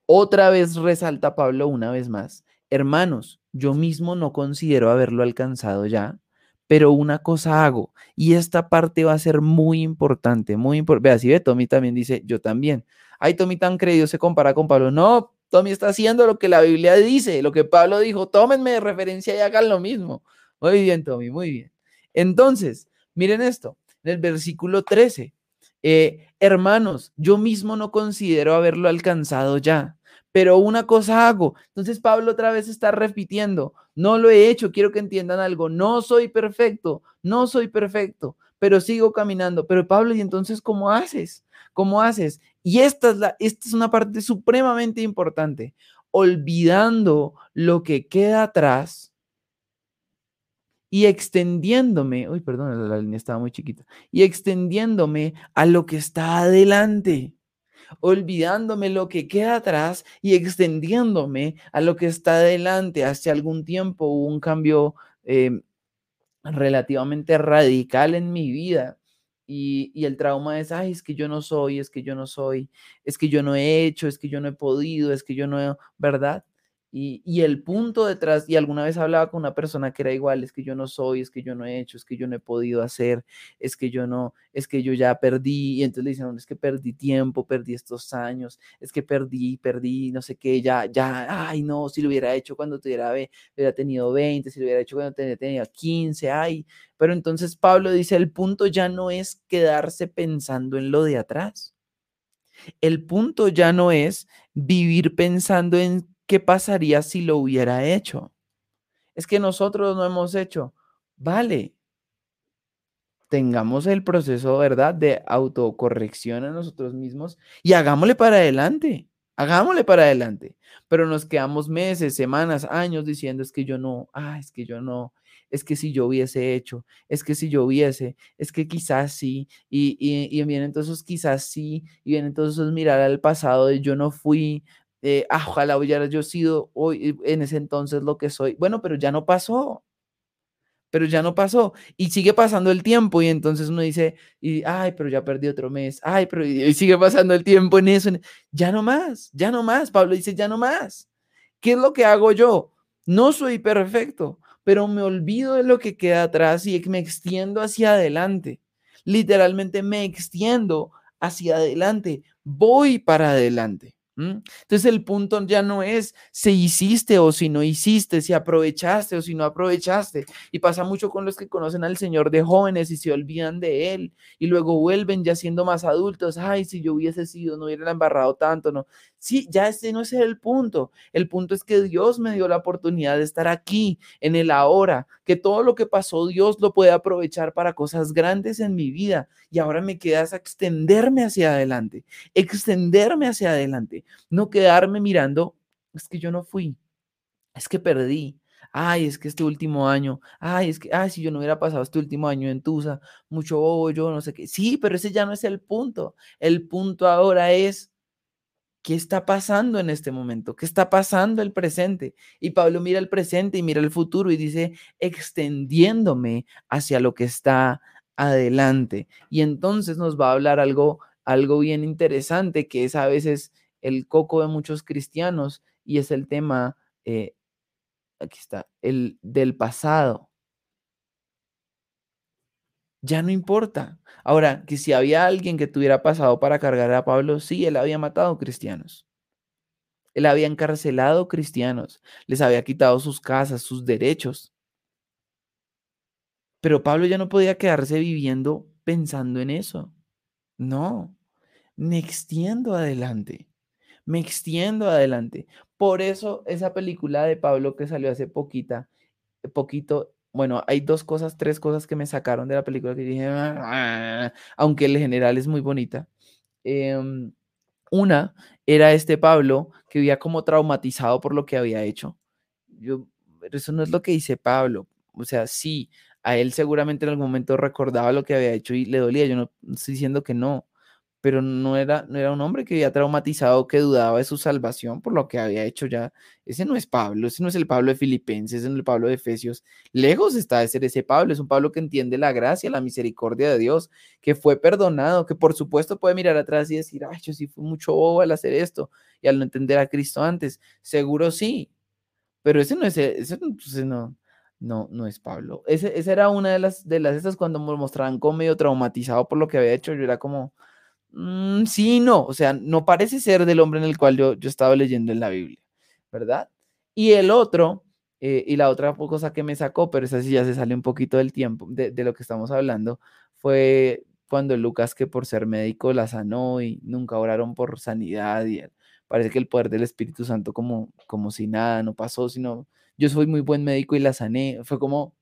otra vez resalta Pablo una vez más, hermanos, yo mismo no considero haberlo alcanzado ya, pero una cosa hago, y esta parte va a ser muy importante, muy importante. Vea, si ve, Tommy también dice, yo también. Ay, Tommy tan creído se compara con Pablo. No, Tommy está haciendo lo que la Biblia dice, lo que Pablo dijo, tómenme de referencia y hagan lo mismo. Muy bien, Tommy, muy bien. Entonces, miren esto, en el versículo 13, eh, hermanos, yo mismo no considero haberlo alcanzado ya, pero una cosa hago. Entonces Pablo otra vez está repitiendo, no lo he hecho, quiero que entiendan algo, no soy perfecto, no soy perfecto, pero sigo caminando. Pero Pablo, ¿y entonces cómo haces? ¿Cómo haces? Y esta es, la, esta es una parte supremamente importante, olvidando lo que queda atrás y extendiéndome, uy, perdón, la línea estaba muy chiquita, y extendiéndome a lo que está adelante, olvidándome lo que queda atrás y extendiéndome a lo que está adelante. Hace algún tiempo hubo un cambio em, relativamente radical en mi vida. Y, y, el trauma es, ay, es que yo no soy, es que yo no soy, es que yo no he hecho, es que yo no he podido, es que yo no he, ¿verdad? Y, el punto detrás, y alguna vez hablaba con una persona que era igual, es que yo no soy, es que yo no he hecho, es que yo no he podido hacer, es que yo no, es que yo ya perdí, y entonces le dicen, es que perdí tiempo, perdí estos años, es que perdí, perdí, no sé qué, ya, ya, ay, no, si lo hubiera hecho cuando tuviera, hubiera tenido 20, si lo hubiera hecho cuando tenía 15, ay, pero entonces Pablo dice, el punto ya no es quedarse pensando en lo de atrás. El punto ya no es vivir pensando en ¿qué pasaría si lo hubiera hecho? Es que nosotros no hemos hecho. Vale, tengamos el proceso, ¿verdad?, de autocorrección a nosotros mismos y hagámosle para adelante, hagámosle para adelante. Pero nos quedamos meses, semanas, años diciendo es que yo no, ah, es que yo no, es que si yo hubiese hecho, es que si yo hubiese, es que quizás sí, y, y, y vienen entonces quizás sí, y vienen entonces mirar al pasado de yo no fui, eh, ah, ojalá hubiera yo sido hoy en ese entonces lo que soy. Bueno, pero ya no pasó. Pero ya no pasó. Y sigue pasando el tiempo y entonces uno dice, ay, pero ya perdí otro mes. Ay, pero y sigue pasando el tiempo en eso. Ya no más, ya no más. Pablo dice, ya no más. ¿Qué es lo que hago yo? No soy perfecto, pero me olvido de lo que queda atrás y me extiendo hacia adelante. Literalmente me extiendo hacia adelante. Voy para adelante. Entonces el punto ya no es si hiciste o si no hiciste, si aprovechaste o si no aprovechaste. Y pasa mucho con los que conocen al Señor de jóvenes y se olvidan de Él y luego vuelven ya siendo más adultos. Ay, si yo hubiese sido, no hubiera embarrado tanto, no. Sí, ya ese no es el punto. El punto es que Dios me dio la oportunidad de estar aquí, en el ahora, que todo lo que pasó Dios lo puede aprovechar para cosas grandes en mi vida. Y ahora me quedas a extenderme hacia adelante, extenderme hacia adelante, no quedarme mirando, es que yo no fui, es que perdí, ay, es que este último año, ay, es que, ay, si yo no hubiera pasado este último año en Tusa, mucho bobo, yo no sé qué. Sí, pero ese ya no es el punto. El punto ahora es ¿Qué está pasando en este momento? ¿Qué está pasando el presente? Y Pablo mira el presente y mira el futuro y dice, extendiéndome hacia lo que está adelante. Y entonces nos va a hablar algo, algo bien interesante, que es a veces el coco de muchos cristianos y es el tema, eh, aquí está, el del pasado ya no importa. Ahora, que si había alguien que tuviera pasado para cargar a Pablo, sí, él había matado cristianos. Él había encarcelado cristianos, les había quitado sus casas, sus derechos. Pero Pablo ya no podía quedarse viviendo pensando en eso. No, me extiendo adelante. Me extiendo adelante. Por eso esa película de Pablo que salió hace poquita, poquito, bueno, hay dos cosas, tres cosas que me sacaron de la película que dije, "Ah", aunque el general es muy bonita. Em, una era este Pablo que había como traumatizado por lo que había hecho. Yo, eso no es lo que dice Pablo. O sea, sí, a él seguramente en algún momento recordaba lo que había hecho y le dolía. Yo no estoy diciendo que no, pero no era, no era un hombre que había traumatizado, que dudaba de su salvación por lo que había hecho ya. Ese no es Pablo, ese no es el Pablo de Filipenses, ese no es el Pablo de Efesios. Lejos está de ser ese Pablo, es un Pablo que entiende la gracia, la misericordia de Dios, que fue perdonado, que por supuesto puede mirar atrás y decir, ay, yo sí fui mucho bobo al hacer esto y al no entender a Cristo antes. Seguro sí, pero ese no es, ese, no, no, no es Pablo. Ese, esa era una de las, de las estas cuando me mostraban como medio traumatizado por lo que había hecho, yo era como Mm, sí, no, o sea, no parece ser del hombre en el cual yo, yo estaba leyendo en la Biblia, ¿verdad? Y el otro, eh, y la otra cosa que me sacó, pero esa sí ya se sale un poquito del tiempo, de, lo que estamos hablando, fue cuando Lucas, que por ser médico la sanó y nunca oraron por sanidad, y parece que el poder del Espíritu Santo como, como si nada no pasó, sino yo soy muy buen médico y la sané, fue como,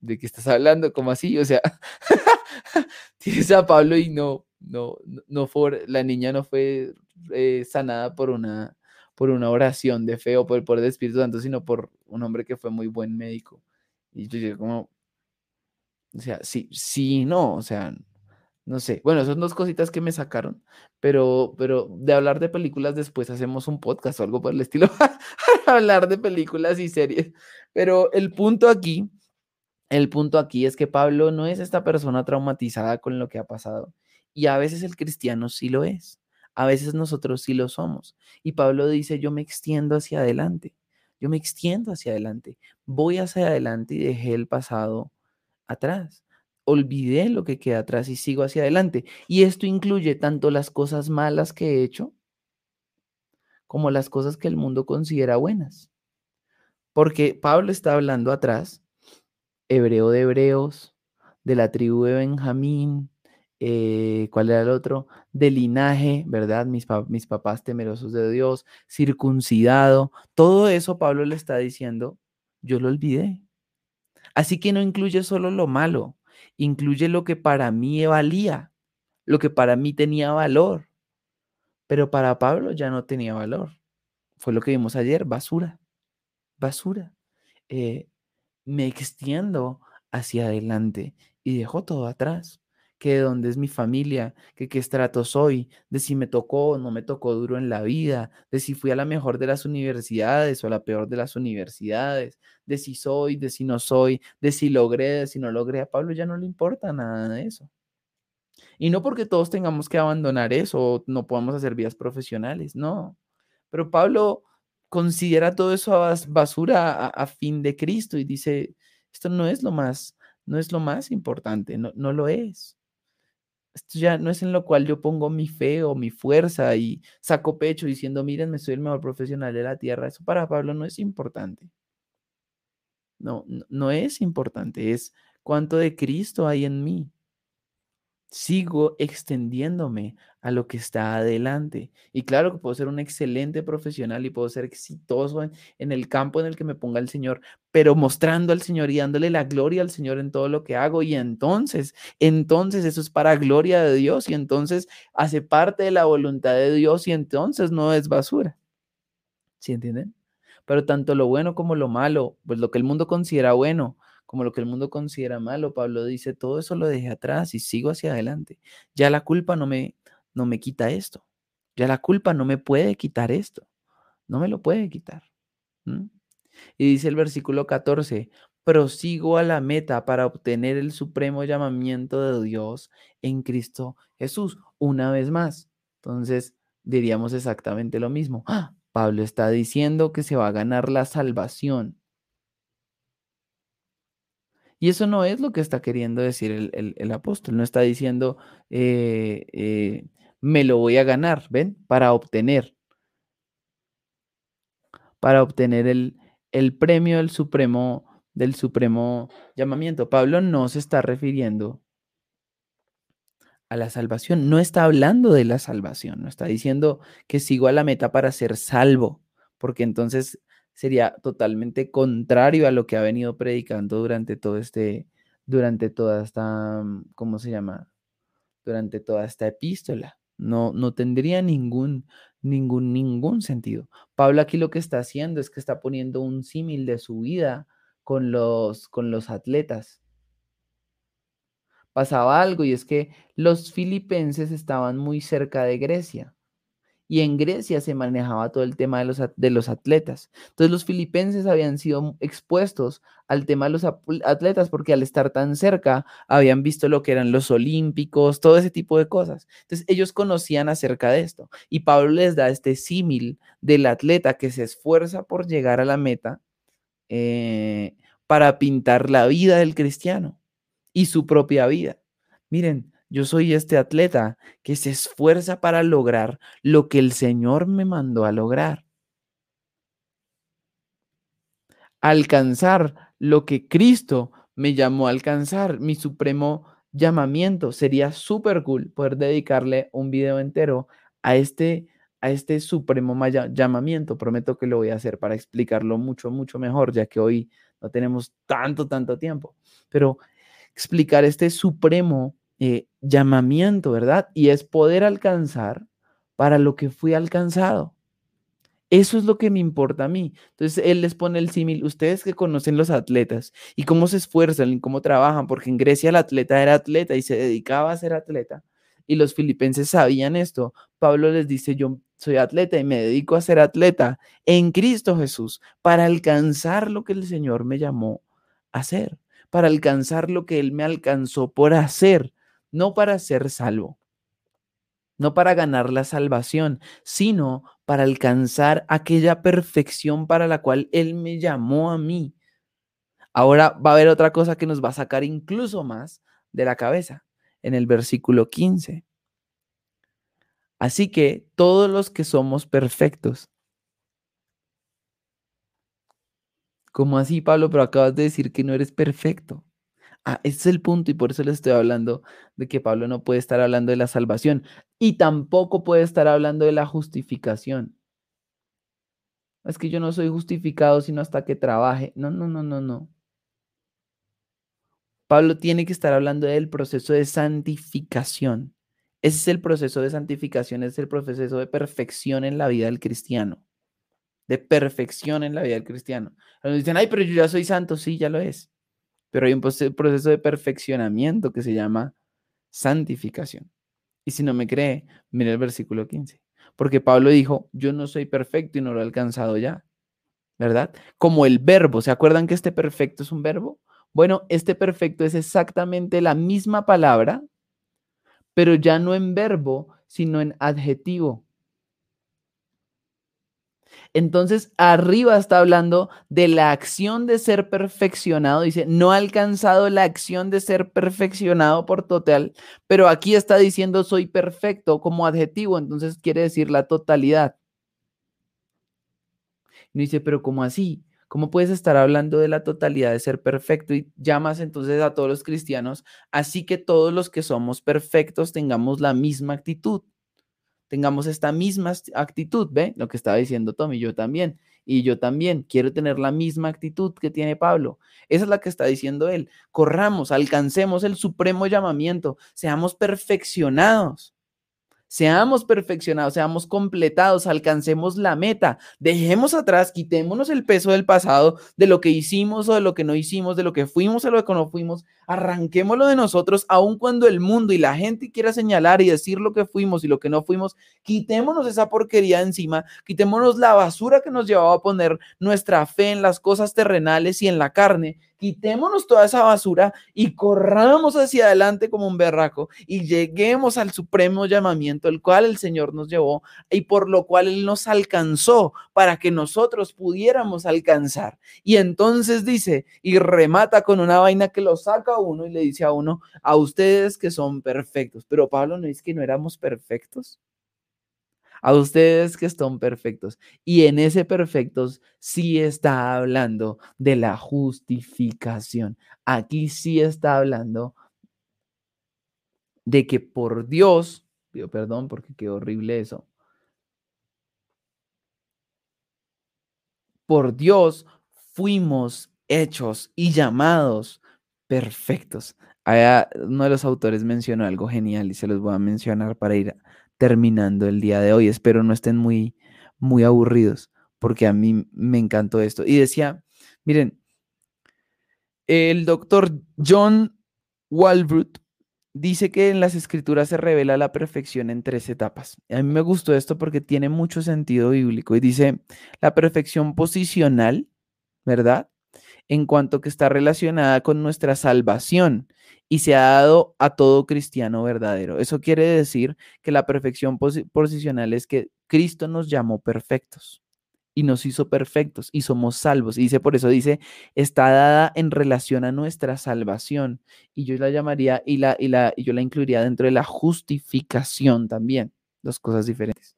¿de qué estás hablando? ¿Cómo así? O sea, *laughs* *laughs* tienes a Pablo y no, no, no fue, la niña no fue eh, sanada por una, por una oración de fe o por el poder del Espíritu Santo, sino por un hombre que fue muy buen médico. Y yo dije como, o sea, sí, sí, no, o sea, no sé. Bueno, son dos cositas que me sacaron, pero, pero de hablar de películas después hacemos un podcast o algo por el estilo, *laughs* hablar de películas y series. Pero el punto aquí, el punto aquí es que Pablo no es esta persona traumatizada con lo que ha pasado. Y a veces el cristiano sí lo es. A veces nosotros sí lo somos. Y Pablo dice, yo me extiendo hacia adelante. Yo me extiendo hacia adelante. Voy hacia adelante y dejé el pasado atrás. Olvidé lo que queda atrás y sigo hacia adelante. Y esto incluye tanto las cosas malas que he hecho como las cosas que el mundo considera buenas. Porque Pablo está hablando atrás, hebreo de hebreos, de la tribu de Benjamín, eh, ¿cuál era el otro? De linaje, ¿verdad? Mis, mis papás temerosos de Dios, circuncidado, todo eso Pablo le está diciendo, yo lo olvidé. Así que no incluye solo lo malo, incluye lo que para mí valía, lo que para mí tenía valor, pero para Pablo ya no tenía valor. Fue lo que vimos ayer, basura, basura. Eh, me extiendo hacia adelante y dejo todo atrás que de dónde es mi familia, que qué estrato soy, de si me tocó o no me tocó duro en la vida, de si fui a la mejor de las universidades o a la peor de las universidades, de si soy, de si no soy, de si logré, de si no logré. A Pablo ya no le importa nada de eso. Y no porque todos tengamos que abandonar eso o no podamos hacer vías profesionales, no. Pero Pablo considera todo eso basura a, fin de Cristo y dice, esto no es lo más, no es lo más importante, no, no lo es. Esto ya no es en lo cual yo pongo mi fe o mi fuerza y saco pecho diciendo, miren, me soy el mejor profesional de la tierra. Eso para Pablo no es importante. No, no, no es importante, es cuánto de Cristo hay en mí sigo extendiéndome a lo que está adelante. Y claro que puedo ser un excelente profesional y puedo ser exitoso en, el campo en el que me ponga el Señor, pero mostrando al Señor y dándole la gloria al Señor en todo lo que hago. Y entonces, entonces eso es para gloria de Dios y entonces hace parte de la voluntad de Dios y entonces no es basura. ¿Sí entienden? Pero tanto lo bueno como lo malo, pues lo que el mundo considera bueno, como lo que el mundo considera malo. Pablo dice, todo eso lo dejé atrás y sigo hacia adelante. Ya la culpa no me, no me quita esto. Ya la culpa no me puede quitar esto. No me lo puede quitar. Y dice el versículo 14, prosigo a la meta para obtener el supremo llamamiento de Dios en Cristo Jesús. Una vez más. Entonces, diríamos exactamente lo mismo. ¡Ah! Pablo está diciendo que se va a ganar la salvación y eso no es lo que está queriendo decir el, apóstol. No está diciendo, eh, eh, me lo voy a ganar, ¿ven? Para obtener. Para obtener el, el premio del supremo, del supremo llamamiento. Pablo no se está refiriendo a la salvación. No está hablando de la salvación, no está diciendo que sigo a la meta para ser salvo, porque entonces sería totalmente contrario a lo que ha venido predicando durante todo este, durante toda esta, mm, ¿cómo se llama? Durante toda esta epístola. No, no tendría ningún, ningún, ningún sentido. Pablo aquí lo que está haciendo es que está poniendo un símil de su vida con los, con los atletas pasaba algo y es que los filipenses estaban muy cerca de Grecia y en Grecia se manejaba todo el tema de los, de los atletas. Entonces los filipenses habían sido expuestos al tema de los atletas porque al estar tan cerca habían visto lo que eran los olímpicos, todo ese tipo de cosas. Entonces ellos conocían acerca de esto y Pablo les da este símil del atleta que se esfuerza por llegar a la meta eh, para pintar la vida del cristiano y su propia vida. Miren, yo soy este atleta que se esfuerza para lograr lo que el Señor me mandó a lograr. Alcanzar lo que Cristo me llamó a alcanzar, mi supremo llamamiento. Sería súper cool poder dedicarle un video entero a este, a este supremo llamamiento. Prometo que lo voy a hacer para explicarlo mucho, mucho mejor, ya que hoy no tenemos tanto, tanto tiempo. Pero explicar este supremo eh, llamamiento, ¿verdad? Y es poder alcanzar para lo que fui alcanzado. Eso es lo que me importa a mí. Entonces, él les pone el símil, ustedes que conocen los atletas y cómo se esfuerzan y cómo trabajan, porque en Grecia el atleta era atleta y se dedicaba a ser atleta, y los filipenses sabían esto. Pablo les dice, yo soy atleta y me dedico a ser atleta en Cristo Jesús para alcanzar lo que el Señor me llamó a hacer para alcanzar lo que Él me alcanzó por hacer, no para ser salvo, no para ganar la salvación, sino para alcanzar aquella perfección para la cual Él me llamó a mí. Ahora va a haber otra cosa que nos va a sacar incluso más de la cabeza en el versículo 15. Así que todos los que somos perfectos, ¿Cómo así, Pablo? Pero acabas de decir que no eres perfecto. Ah, ese es el punto y por eso le estoy hablando de que Pablo no puede estar hablando de la salvación y tampoco puede estar hablando de la justificación. Es que yo no soy justificado sino hasta que trabaje. No, no, no, no, no. Pablo tiene que estar hablando del proceso de santificación. Ese es el proceso de santificación, es el proceso de perfección en la vida del cristiano de perfección en la vida del cristiano. Cuando dicen, ay, pero yo ya soy santo, sí, ya lo es. Pero hay un proceso de perfeccionamiento que se llama santificación. Y si no me cree, mire el versículo 15. Porque Pablo dijo, yo no soy perfecto y no lo he alcanzado ya. ¿Verdad? Como el verbo. ¿Se acuerdan que este perfecto es un verbo? Bueno, este perfecto es exactamente la misma palabra, pero ya no en verbo, sino en adjetivo. Entonces, arriba está hablando de la acción de ser perfeccionado. Dice, no ha alcanzado la acción de ser perfeccionado por total, pero aquí está diciendo soy perfecto como adjetivo, entonces quiere decir la totalidad. Y dice, pero ¿cómo así? ¿Cómo puedes estar hablando de la totalidad de ser perfecto y llamas entonces a todos los cristianos, así que todos los que somos perfectos tengamos la misma actitud? Tengamos esta misma actitud, ¿ve? Lo que estaba diciendo Tommy, yo también. Y yo también quiero tener la misma actitud que tiene Pablo. Esa es la que está diciendo él. Corramos, alcancemos el supremo llamamiento, seamos perfeccionados. Seamos perfeccionados, seamos completados, alcancemos la meta, dejemos atrás, quitémonos el peso del pasado, de lo que hicimos o de lo que no hicimos, de lo que fuimos o de lo que no fuimos, arranquémoslo de nosotros, aun cuando el mundo y la gente quiera señalar y decir lo que fuimos y lo que no fuimos, quitémonos esa porquería encima, quitémonos la basura que nos llevaba a poner nuestra fe en las cosas terrenales y en la carne quitémonos toda esa basura y corramos hacia adelante como un berraco y lleguemos al supremo llamamiento, el cual el Señor nos llevó y por lo cual Él nos alcanzó para que nosotros pudiéramos alcanzar. Y entonces dice, y remata con una vaina que lo saca a uno y le dice a uno, a ustedes que son perfectos. Pero Pablo no dice que no éramos perfectos a ustedes que están perfectos. Y en ese perfectos sí está hablando de la justificación. Aquí sí está hablando de que por Dios, pido perdón porque quedó horrible eso, por Dios fuimos hechos y llamados perfectos. uno de los autores mencionó algo genial y se los voy a mencionar para ir terminando el día de hoy. Espero no estén muy, muy aburridos porque a mí me encantó esto. Y decía, miren, el doctor John Walbrook dice que en las escrituras se revela la perfección en tres etapas. A mí me gustó esto porque tiene mucho sentido bíblico y dice la perfección posicional, ¿verdad? En cuanto que está relacionada con nuestra salvación y se ha dado a todo cristiano verdadero. Eso quiere decir que la perfección posicional es que Cristo nos llamó perfectos y nos hizo perfectos y somos salvos. Y dice, por eso dice, está dada en relación a nuestra salvación. Y yo la llamaría y, la, y, la, y yo la incluiría dentro de la justificación también. Dos cosas diferentes.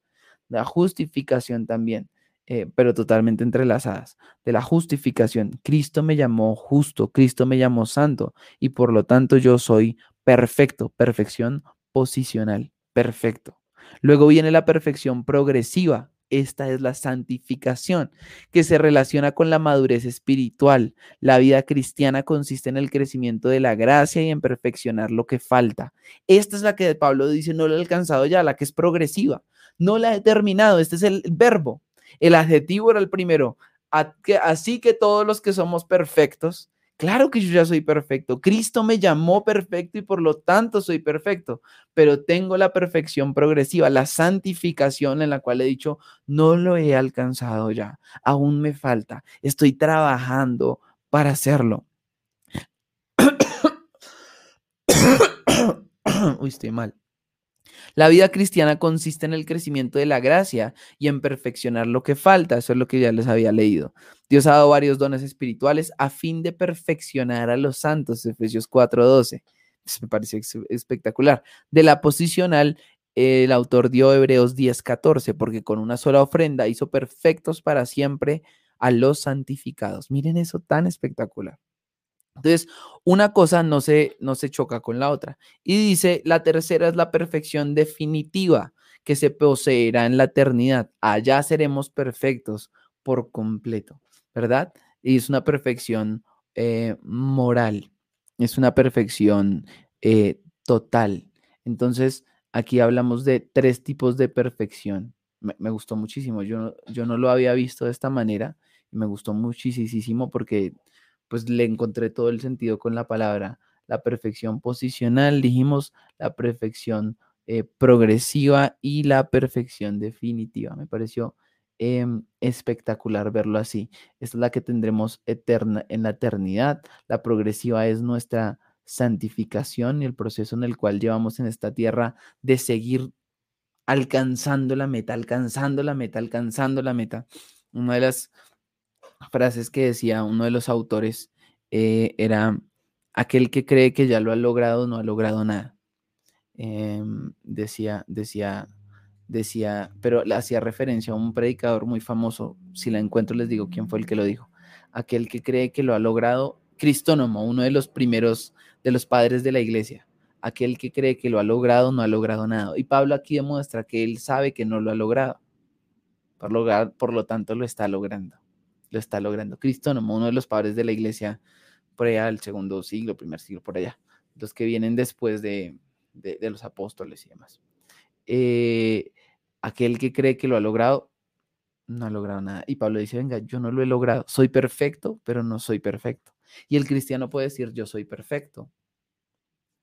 La justificación también, eh, pero totalmente entrelazadas. De la justificación. Cristo me llamó justo, Cristo me llamó santo y por lo tanto yo soy perfecto, perfección posicional, perfecto. Luego viene la perfección progresiva, esta es la santificación, que se relaciona con la madurez espiritual. La vida cristiana consiste en el crecimiento de la gracia y en perfeccionar lo que falta. Esta es la que Pablo dice, no la he alcanzado ya, la que es progresiva. No la he terminado, este es el verbo. El adjetivo era el primero. Así que todos los que somos perfectos, Claro que yo ya soy perfecto. Cristo me llamó perfecto y por lo tanto soy perfecto, pero tengo la perfección progresiva, la santificación en la cual he dicho, no lo he alcanzado ya, aún me falta, estoy trabajando para hacerlo. *coughs* Uy, estoy mal. La vida cristiana consiste en el crecimiento de la gracia y en perfeccionar lo que falta. Eso es lo que ya les había leído. Dios ha dado varios dones espirituales a fin de perfeccionar a los santos. Efesios 4:12. Me parece espectacular. De la posicional, el autor dio Hebreos 10:14, porque con una sola ofrenda hizo perfectos para siempre a los santificados. Miren eso tan espectacular. Entonces, una cosa no se, no se choca con la otra. Y dice, la tercera es la perfección definitiva que se poseerá en la eternidad. Allá seremos perfectos por completo, ¿verdad? Y es una perfección eh, moral, es una perfección eh, total. Entonces, aquí hablamos de tres tipos de perfección. Me, gustó muchísimo, yo, yo no lo había visto de esta manera me gustó muchísimo porque pues le encontré todo el sentido con la palabra. La perfección posicional, dijimos, la perfección eh, progresiva y la perfección definitiva. Me pareció em, espectacular verlo así. Esta es la que tendremos eterna, en la eternidad. La progresiva es nuestra santificación y el proceso en el cual llevamos en esta tierra de seguir alcanzando la meta, alcanzando la meta, alcanzando la meta. Una de las frases que decía uno de los autores eh, era, aquel que cree que ya lo ha logrado no ha logrado nada. Em, decía, decía, decía, pero hacía referencia a un predicador muy famoso, si la encuentro les digo quién fue el que lo dijo, aquel que cree que lo ha logrado, Cristónomo, uno de los primeros de los padres de la iglesia, aquel que cree que lo ha logrado no ha logrado nada. Y Pablo aquí demuestra que él sabe que no lo ha logrado, por, por lo tanto lo está logrando lo está logrando. Cristónomo, uno de los padres de la iglesia por allá del segundo siglo, primer siglo, por allá, los que vienen después de, los apóstoles y demás. Eh, aquel que cree que lo ha logrado, no ha logrado nada. Y Pablo dice, venga, yo no lo he logrado, soy perfecto, pero no soy perfecto. Y el cristiano puede decir, yo soy perfecto.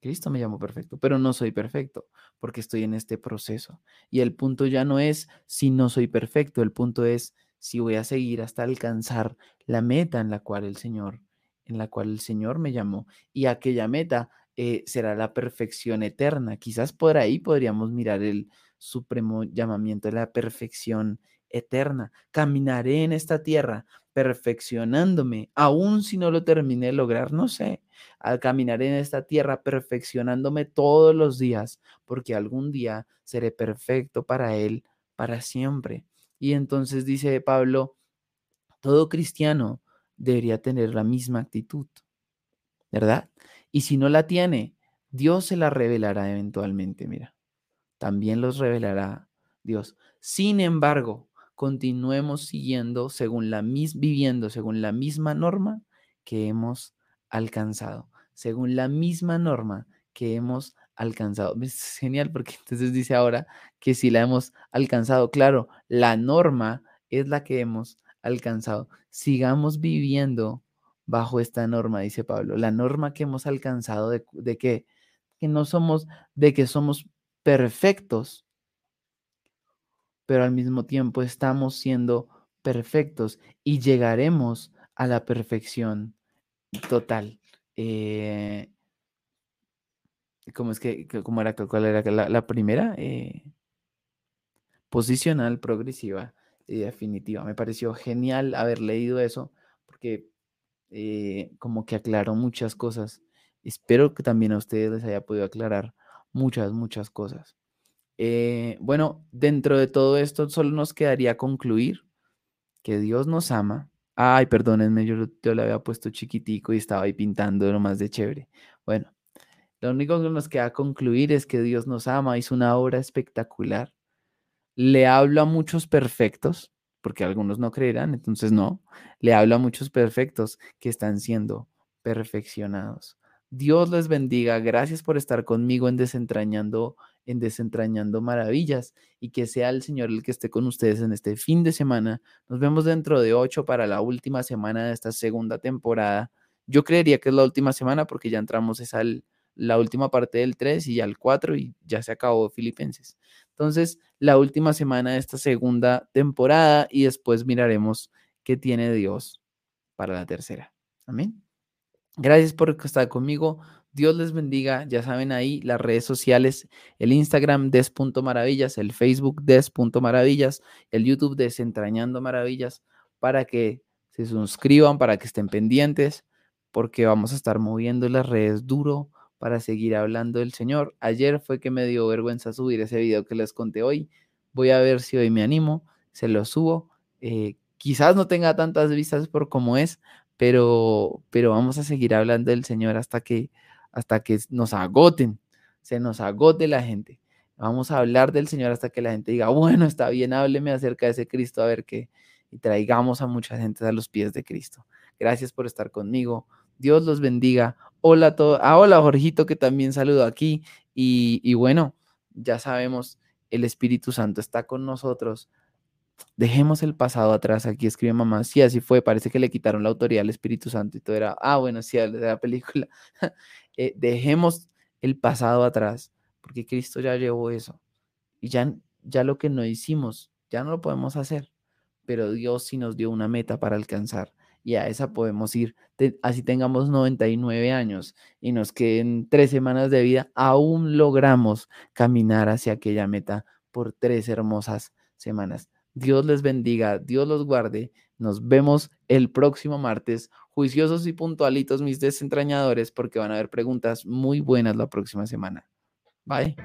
Cristo me llamó perfecto, pero no soy perfecto porque estoy en este proceso. Y el punto ya no es si no soy perfecto, el punto es si voy a seguir hasta alcanzar la meta en la cual el Señor, en la cual el Señor me llamó. Y aquella meta eh, será la perfección eterna. Quizás por ahí podríamos mirar el supremo llamamiento de la perfección eterna. Caminaré en esta tierra perfeccionándome, aun si no lo terminé de lograr, no sé. Al caminar en esta tierra perfeccionándome todos los días, porque algún día seré perfecto para Él para siempre. Y entonces dice Pablo, todo cristiano debería tener la misma actitud, ¿verdad? Y si no la tiene, Dios se la revelará eventualmente, mira. También los revelará Dios. Sin embargo, continuemos siguiendo según la mis, viviendo según la misma norma que hemos alcanzado, según la misma norma que hemos alcanzado. Es genial porque entonces dice ahora que si la hemos alcanzado, claro, la norma es la que hemos alcanzado. Sigamos viviendo bajo esta norma, dice Pablo. La norma que hemos alcanzado de, de que, que no somos, de que somos perfectos, pero al mismo tiempo estamos siendo perfectos y llegaremos a la perfección total. Eh, ¿Cómo es que, cómo era, cuál era la, primera? Eh, posicional, progresiva y definitiva. Me pareció genial haber leído eso porque eh, como que aclaró muchas cosas. Espero que también a ustedes les haya podido aclarar muchas, muchas cosas. Eh, bueno, dentro de todo esto solo nos quedaría concluir que Dios nos ama. Ay, perdónenme, yo, yo le había puesto chiquitico y estaba ahí pintando lo más de chévere. Bueno, lo único que nos queda concluir es que Dios nos ama, hizo una obra espectacular. Le habla a muchos perfectos, porque algunos no creerán, entonces no. Le habla a muchos perfectos que están siendo perfeccionados. Dios les bendiga. Gracias por estar conmigo en desentrañando en desentrañando maravillas y que sea el Señor el que esté con ustedes en este fin de semana. Nos vemos dentro de ocho para la última semana de esta segunda temporada. Yo creería que es la última semana porque ya entramos esa la última parte del 3 y ya el 4 y ya se acabó Filipenses. Entonces, la última semana de esta segunda temporada y después miraremos qué tiene Dios para la tercera. Amén. Gracias por estar conmigo. Dios les bendiga. Ya saben ahí las redes sociales, el Instagram des.maravillas, el Facebook des.maravillas, el YouTube desentrañando maravillas, para que se suscriban, para que estén pendientes, porque vamos a estar moviendo las redes duro para seguir hablando del Señor. Ayer fue que me dio vergüenza subir ese video que les conté hoy. Voy a ver si hoy me animo, se lo subo. Eh, quizás no tenga tantas vistas por como es, pero, pero vamos a seguir hablando del Señor hasta que, hasta que nos agoten, se nos agote la gente. Vamos a hablar del Señor hasta que la gente diga, bueno, está bien, hábleme acerca de ese Cristo, a ver qué, y traigamos a mucha gente a los pies de Cristo. Gracias por estar conmigo. Dios los bendiga. Hola a todos. Ah, hola Jorgito, que también saludo aquí. Y, bueno, ya sabemos, el Espíritu Santo está con nosotros Dejemos el pasado atrás. Aquí escribe mamá. Sí, así fue. Parece que le quitaron la autoridad al Espíritu Santo y todo era. Ah, bueno, sí, de la película. *laughs* Eh, dejemos el pasado atrás, porque Cristo ya llevó eso. Y ya, ya lo que no hicimos, ya no lo podemos hacer. Pero Dios sí nos dio una meta para alcanzar. Y a esa podemos ir. así tengamos 99 años y nos queden tres semanas de vida, aún logramos caminar hacia aquella meta por tres hermosas semanas. Dios les bendiga, Dios los guarde. Nos vemos el próximo martes, juiciosos y puntualitos mis desentrañadores, porque van a haber preguntas muy buenas la próxima semana. Bye.